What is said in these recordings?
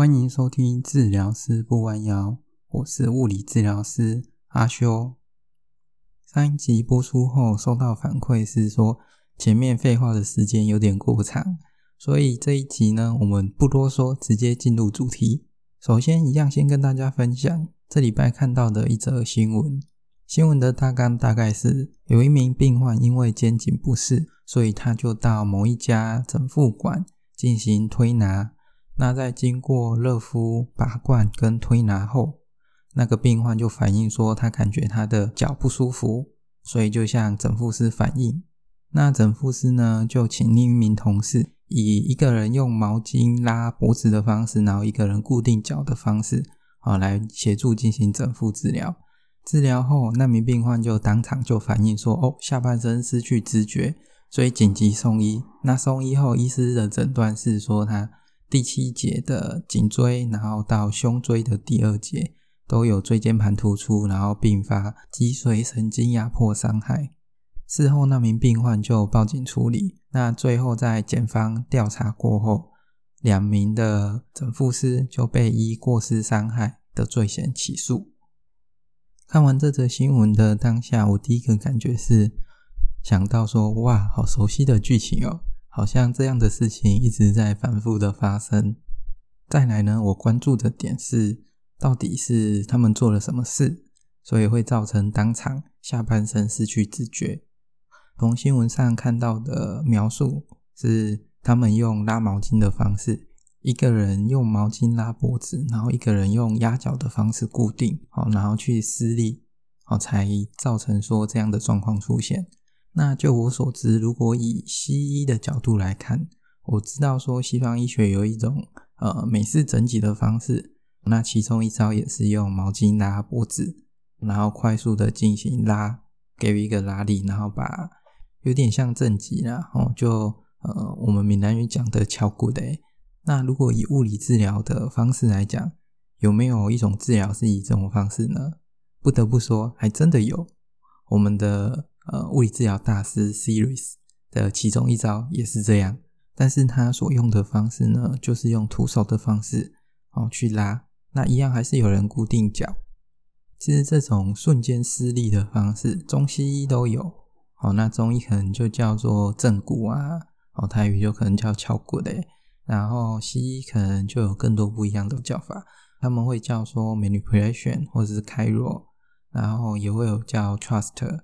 欢迎收听治疗师不弯腰，我是物理治疗师阿修。上一集播出后，收到反馈是说前面废话的时间有点过长，所以这一集呢，我们不多说，直接进入主题。首先，一样先跟大家分享这礼拜看到的一则新闻。新闻的大纲大概是，有一名病患因为肩颈不适，所以他就到某一家整复馆进行推拿。那在经过热敷、拔罐跟推拿后，那个病患就反映说，他感觉他的脚不舒服，所以就向整复师反映。那整复师呢，就请另一名同事以一个人用毛巾拉脖子的方式，然后一个人固定脚的方式，啊，来协助进行整复治疗。治疗后，那名病患就当场就反映说：“哦，下半身失去知觉，所以紧急送医。”那送医后，医师的诊断是说他第七节的颈椎，然后到胸椎的第二节都有椎间盘突出，然后并发脊髓神经压迫伤害。事后，那名病患就报警处理。那最后在检方调查过后，两名的整复师就被依过失伤害的罪嫌起诉。看完这则新闻的当下，我第一个感觉是想到说：“哇，好熟悉的剧情哦，好像这样的事情一直在反复的发生。”再来呢，我关注的点是，到底是他们做了什么事，所以会造成当场下半身失去知觉。从新闻上看到的描述是，他们用拉毛巾的方式。一个人用毛巾拉脖子，然后一个人用压脚的方式固定，好，然后去施力，好，才造成说这样的状况出现。那就我所知，如果以西医的角度来看，我知道说西方医学有一种呃美式整脊的方式，那其中一招也是用毛巾拉脖子，然后快速的进行拉，给予一个拉力，然后把有点像正脊啦，哦，就呃我们闽南语讲的敲骨的。那如果以物理治疗的方式来讲，有没有一种治疗是以这种方式呢？不得不说，还真的有。我们的呃物理治疗大师 Series 的其中一招也是这样，但是他所用的方式呢，就是用徒手的方式哦去拉，那一样还是有人固定脚。其实这种瞬间施力的方式，中西医都有。哦，那中医可能就叫做正骨啊，哦台语就可能叫敲骨的。然后西医可能就有更多不一样的叫法，他们会叫说 manipulation 或者是 chiro，然后也会有叫 trust，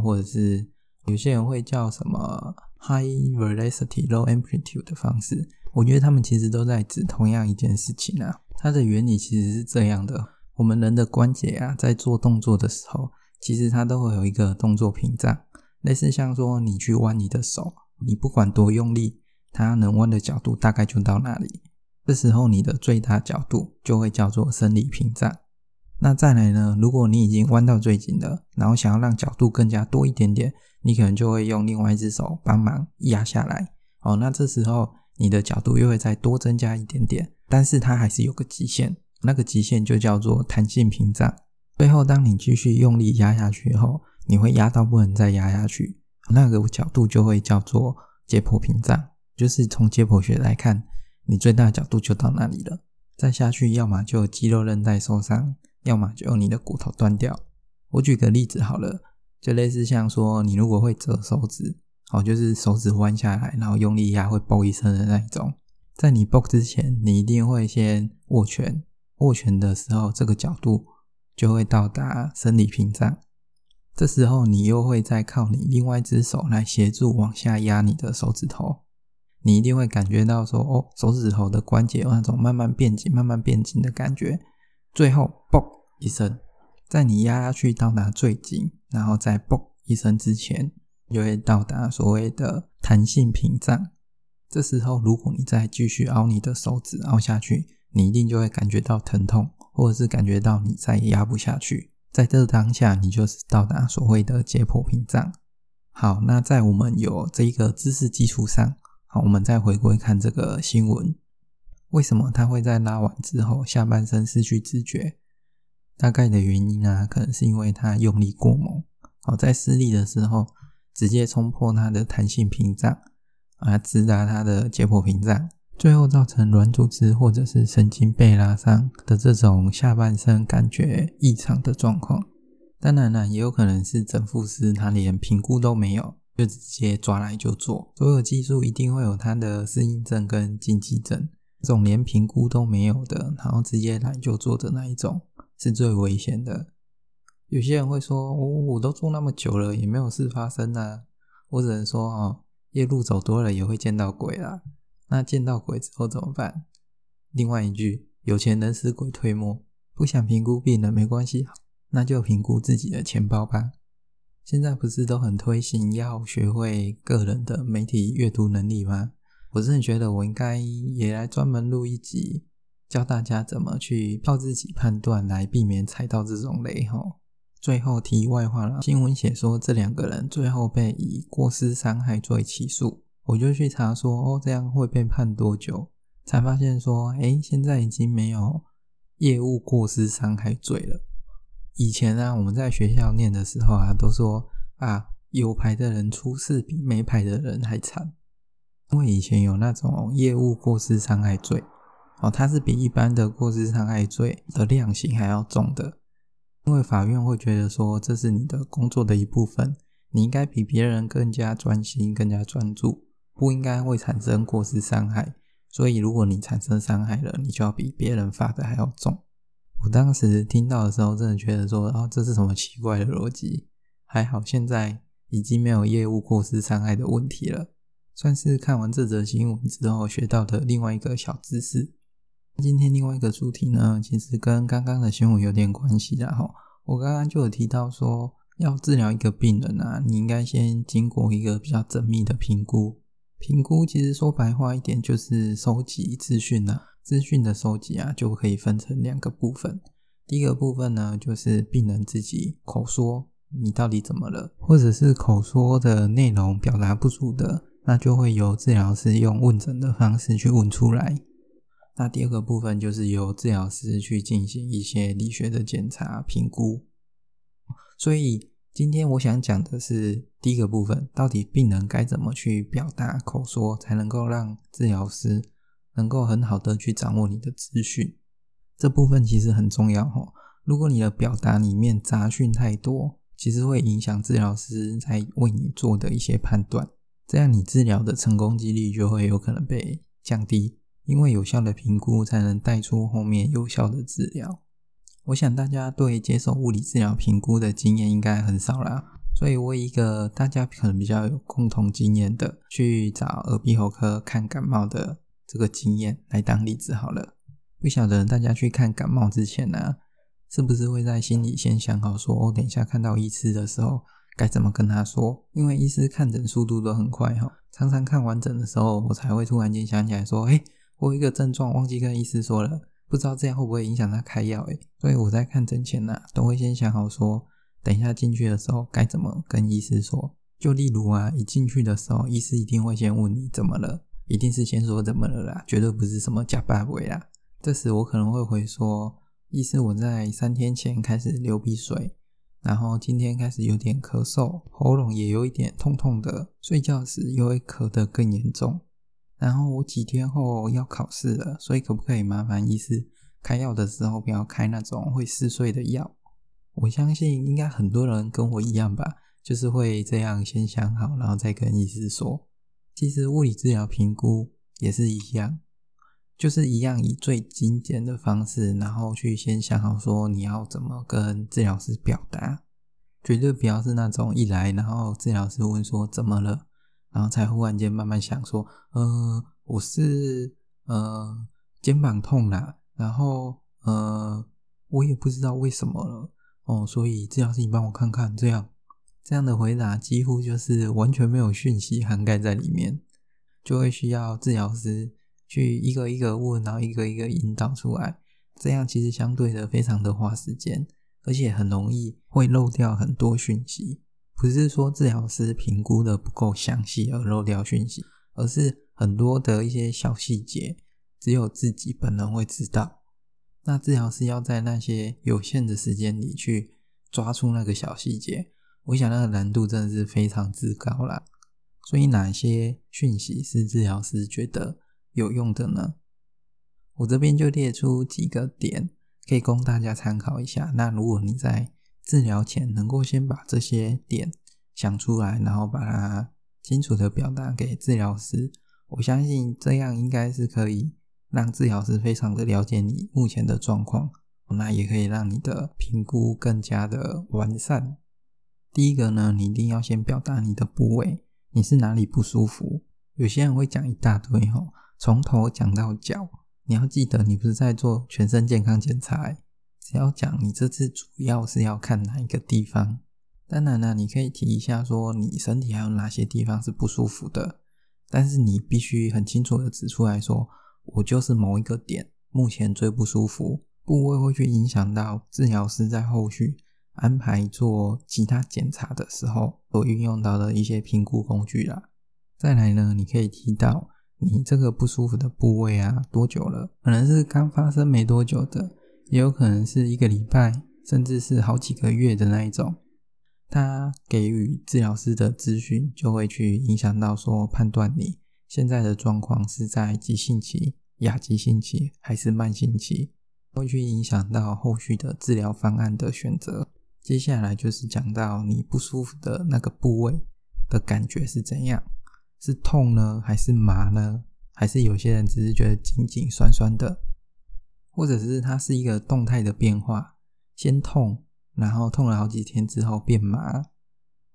或者是有些人会叫什么 high velocity low amplitude 的方式。我觉得他们其实都在指同样一件事情啊。它的原理其实是这样的：我们人的关节啊，在做动作的时候，其实它都会有一个动作屏障，类似像说你去弯你的手，你不管多用力。它能弯的角度大概就到那里，这时候你的最大角度就会叫做生理屏障。那再来呢，如果你已经弯到最紧了，然后想要让角度更加多一点点，你可能就会用另外一只手帮忙压下来。哦，那这时候你的角度又会再多增加一点点，但是它还是有个极限，那个极限就叫做弹性屏障。最后，当你继续用力压下去后，你会压到不能再压下去，那个角度就会叫做解剖屏障。就是从解剖学来看，你最大角度就到那里了，再下去要么就肌肉韧带受伤，要么就用你的骨头断掉。我举个例子好了，就类似像说你如果会折手指，好，就是手指弯下来，然后用力压会嘣一声的那一种，在你嘣之前，你一定会先握拳，握拳的时候这个角度就会到达生理屏障，这时候你又会再靠你另外一只手来协助往下压你的手指头。你一定会感觉到说，哦，手指头的关节有那种慢慢变紧、慢慢变紧的感觉。最后，嘣一声，在你压下去到达最紧，然后在嘣一声之前，就会到达所谓的弹性屏障。这时候，如果你再继续凹你的手指凹下去，你一定就会感觉到疼痛，或者是感觉到你再也压不下去。在这当下，你就是到达所谓的解剖屏障。好，那在我们有这一个知识基础上。好，我们再回归看这个新闻，为什么他会在拉完之后下半身失去知觉？大概的原因啊，可能是因为他用力过猛，好，在施力的时候直接冲破他的弹性屏障，啊，直达他的解剖屏障，最后造成软组织或者是神经被拉伤的这种下半身感觉异常的状况。当然了，也有可能是整复师他连评估都没有，就直接抓来就做。所有技术一定会有它的适应症跟禁忌症，这种连评估都没有的，然后直接来就做的那一种，是最危险的。有些人会说：“哦，我都做那么久了，也没有事发生啊。”我只能说：“哦，夜路走多了也会见到鬼啦。”那见到鬼之后怎么办？另外一句，有钱能使鬼推磨，不想评估病人没关系，那就评估自己的钱包吧。现在不是都很推行要学会个人的媒体阅读能力吗？我真的觉得我应该也来专门录一集，教大家怎么去靠自己判断来避免踩到这种雷吼。最后题外话了，新闻写说这两个人最后被以过失伤害罪起诉。我就去查说，哦，这样会被判多久？才发现说，诶，现在已经没有业务过失伤害罪了。以前啊，我们在学校念的时候啊，都说啊，有牌的人出事比没牌的人还惨，因为以前有那种业务过失伤害罪，哦，它是比一般的过失伤害罪的量刑还要重的，因为法院会觉得说，这是你的工作的一部分，你应该比别人更加专心、更加专注。不应该会产生过失伤害，所以如果你产生伤害了，你就要比别人罚的还要重。我当时听到的时候，真的觉得说，啊，这是什么奇怪的逻辑？还好现在已经没有业务过失伤害的问题了，算是看完这则新闻之后学到的另外一个小知识。今天另外一个主题呢，其实跟刚刚的新闻有点关系的哈。我刚刚就有提到说，要治疗一个病人啊，你应该先经过一个比较缜密的评估。评估其实说白话一点就是收集资讯啊，资讯的收集啊就可以分成两个部分。第一个部分呢，就是病人自己口说你到底怎么了，或者是口说的内容表达不出的，那就会由治疗师用问诊的方式去问出来。那第二个部分就是由治疗师去进行一些理学的检查评估，所以。今天我想讲的是第一个部分，到底病人该怎么去表达口说，才能够让治疗师能够很好的去掌握你的资讯。这部分其实很重要哦。如果你的表达里面杂讯太多，其实会影响治疗师在为你做的一些判断，这样你治疗的成功几率就会有可能被降低。因为有效的评估才能带出后面有效的治疗。我想大家对接受物理治疗评估的经验应该很少啦，所以我一个大家可能比较有共同经验的，去找耳鼻喉科看感冒的这个经验来当例子好了。不晓得大家去看感冒之前呢、啊，是不是会在心里先想好说，我、等一下看到医师的时候该怎么跟他说？因为医师看诊速度都很快哈，常常看完诊的时候，我才会突然间想起来说，诶，我有一个症状忘记跟医师说了。不知道这样会不会影响他开药诶，所以我在看诊前呢、都会先想好说，等一下进去的时候该怎么跟医师说。就例如啊，一进去的时候，医师一定会先问你怎么了，一定是先说怎么了啦，绝对不是什么假八位啦。这时我可能会回说，医师我在三天前开始流鼻水，然后今天开始有点咳嗽，喉咙也有一点痛痛的，睡觉时又会咳得更严重。然后我几天后要考试了，所以可不可以麻烦医师开药的时候不要开那种会嗜睡的药？我相信应该很多人跟我一样吧，就是会这样先想好，然后再跟医师说。其实物理治疗评估也是一样，就是一样以最精简的方式，然后去先想好说你要怎么跟治疗师表达，绝对不要是那种一来然后治疗师问说怎么了。然后才忽然间慢慢想说，呃，我是呃肩膀痛啦，然后呃我也不知道为什么了哦，所以治疗师你帮我看看，这样这样的回答几乎就是完全没有讯息涵盖在里面，就会需要治疗师去一个一个问，然后一个一个引导出来，这样其实相对的非常的花时间，而且很容易会漏掉很多讯息。不是说治疗师评估的不够详细而漏掉讯息，而是很多的一些小细节，只有自己本人会知道。那治疗师要在那些有限的时间里去抓出那个小细节，我想那个难度真的是非常之高啦。所以哪些讯息是治疗师觉得有用的呢？我这边就列出几个点，可以供大家参考一下。那如果你在治疗前能够先把这些点想出来，然后把它清楚的表达给治疗师，我相信这样应该是可以让治疗师非常的了解你目前的状况，那也可以让你的评估更加的完善。第一个呢，你一定要先表达你的部位，你是哪里不舒服？有些人会讲一大堆哦，从头讲到脚。你要记得，你不是在做全身健康检查，只要讲你这次主要是要看哪一个地方。当然呢，你可以提一下说你身体还有哪些地方是不舒服的，但是你必须很清楚的指出来说，我就是某一个点目前最不舒服，部位会去影响到治疗师在后续安排做其他检查的时候所运用到的一些评估工具啦。再来呢，你可以提到。你这个不舒服的部位啊，多久了？可能是刚发生没多久的，也有可能是一个礼拜，甚至是好几个月的那一种。他给予治疗师的资讯，就会去影响到说判断你现在的状况是在急性期、亚急性期还是慢性期，会去影响到后续的治疗方案的选择。接下来就是讲到你不舒服的那个部位的感觉是怎样。是痛呢，还是麻呢？还是有些人只是觉得紧紧酸酸的，或者是它是一个动态的变化，先痛，然后痛了好几天之后变麻。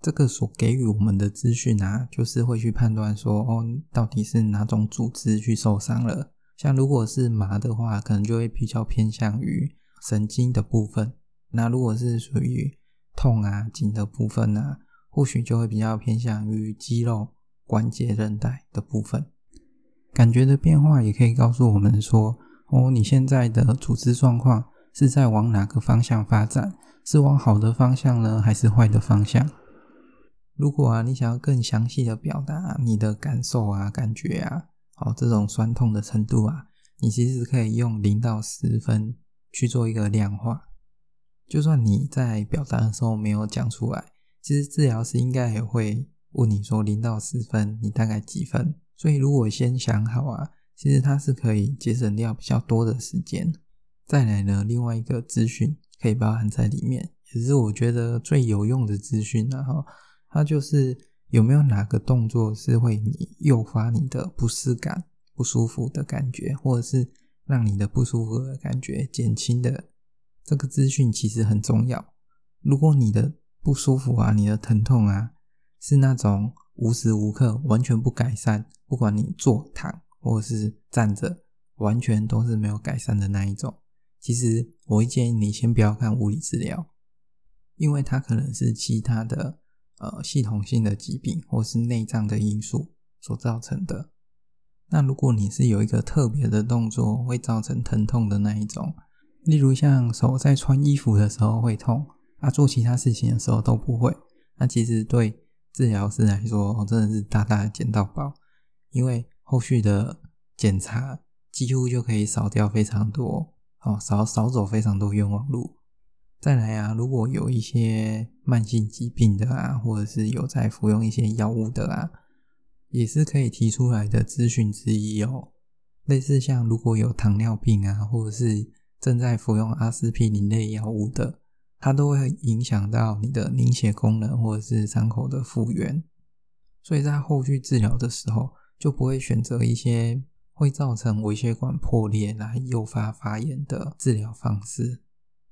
这个所给予我们的资讯啊，就是会去判断说，哦，到底是哪种组织去受伤了。像如果是麻的话，可能就会比较偏向于神经的部分；那如果是属于痛啊、紧的部分啊，或许就会比较偏向于肌肉。关节韧带的部分，感觉的变化也可以告诉我们说：哦，你现在的组织状况是在往哪个方向发展？是往好的方向呢，还是坏的方向？如果啊，你想要更详细的表达你的感受啊、感觉啊，好，这种酸痛的程度啊，你其实可以用零到十分去做一个量化。就算你在表达的时候没有讲出来，其实治疗师应该也会。问你说零到十分，你大概几分？所以如果先想好啊，其实它是可以节省掉比较多的时间。再来呢，另外一个资讯可以包含在里面，也是我觉得最有用的资讯啊哈，它就是有没有哪个动作是会你诱发你的不适感、不舒服的感觉，或者是让你的不舒服的感觉减轻的，这个资讯其实很重要。如果你的不舒服啊，你的疼痛啊，是那种无时无刻完全不改善，不管你坐、躺或是站着，完全都是没有改善的那一种。其实我会建议你先不要看物理治疗，因为它可能是其他的呃系统性的疾病或是内脏的因素所造成的。那如果你是有一个特别的动作会造成疼痛的那一种，例如像手在穿衣服的时候会痛，啊做其他事情的时候都不会，那其实对。治疗师来说，真的是大大的捡到宝，因为后续的检查几乎就可以少掉非常多，哦，少少走非常多冤枉路。再来啊，如果有一些慢性疾病的啊，或者是有在服用一些药物的啊，也是可以提出来的资讯之一哦。类似像如果有糖尿病啊，或者是正在服用阿司匹林类药物的。它都会影响到你的凝血功能，或者是伤口的复原，所以在后续治疗的时候，就不会选择一些会造成微血管破裂来诱发发炎的治疗方式。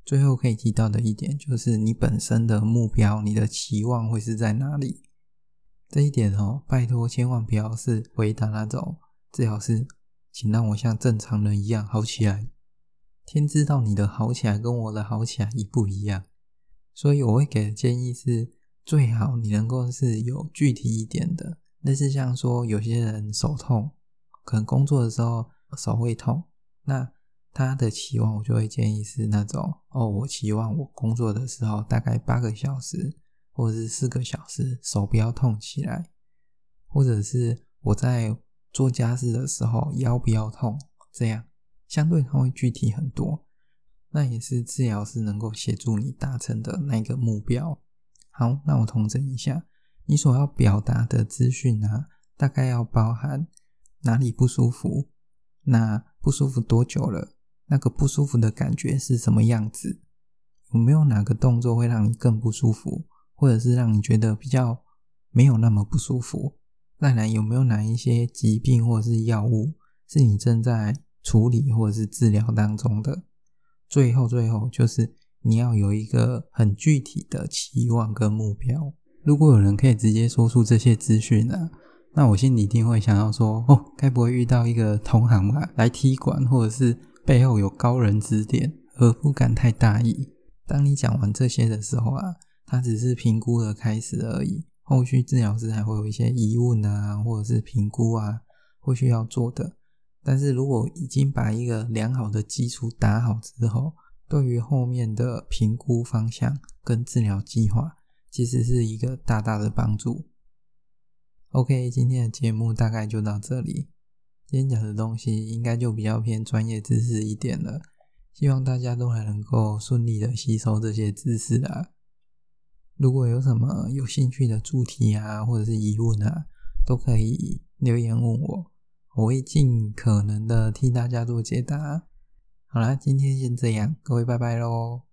最后可以提到的一点，就是你本身的目标，你的期望会是在哪里？这一点哦，拜托千万不要是回答那种治疗师，请让我像正常人一样好起来。天知道你的好起来跟我的好起来一不一样，所以我会给的建议是，最好你能够是有具体一点的，类似像说有些人手痛，可能工作的时候手会痛，那他的期望我就会建议是那种哦，我期望我工作的时候大概八个小时或者是四个小时手不要痛起来，或者是我在做家事的时候腰不要痛，这样。相对它会具体很多，那也是治疗师能够协助你达成的那个目标。好，那我统整一下，你所要表达的资讯啊，大概要包含哪里不舒服，那不舒服多久了？那个不舒服的感觉是什么样子？有没有哪个动作会让你更不舒服，或者是让你觉得比较没有那么不舒服？再来，有没有哪一些疾病或者是药物是你正在处理或者是治疗当中的？最后，最后就是你要有一个很具体的期望跟目标。如果有人可以直接说出这些资讯呢，那我心里一定会想要说：哦，该不会遇到一个同行吧，来踢馆，或者是背后有高人指点，而不敢太大意。当你讲完这些的时候啊，它只是评估的开始而已。后续治疗师还会有一些疑问啊，或者是评估啊，会需要做的。但是如果已经把一个良好的基础打好之后，对于后面的评估方向跟治疗计划，其实是一个大大的帮助。OK，今天的节目大概就到这里。今天讲的东西应该就比较偏专业知识一点了。希望大家都还能够顺利的吸收这些知识啊！如果有什么有兴趣的主题啊，或者是疑问啊，都可以留言问我，我会尽可能的替大家做解答。好啦，今天先这样，各位拜拜喽！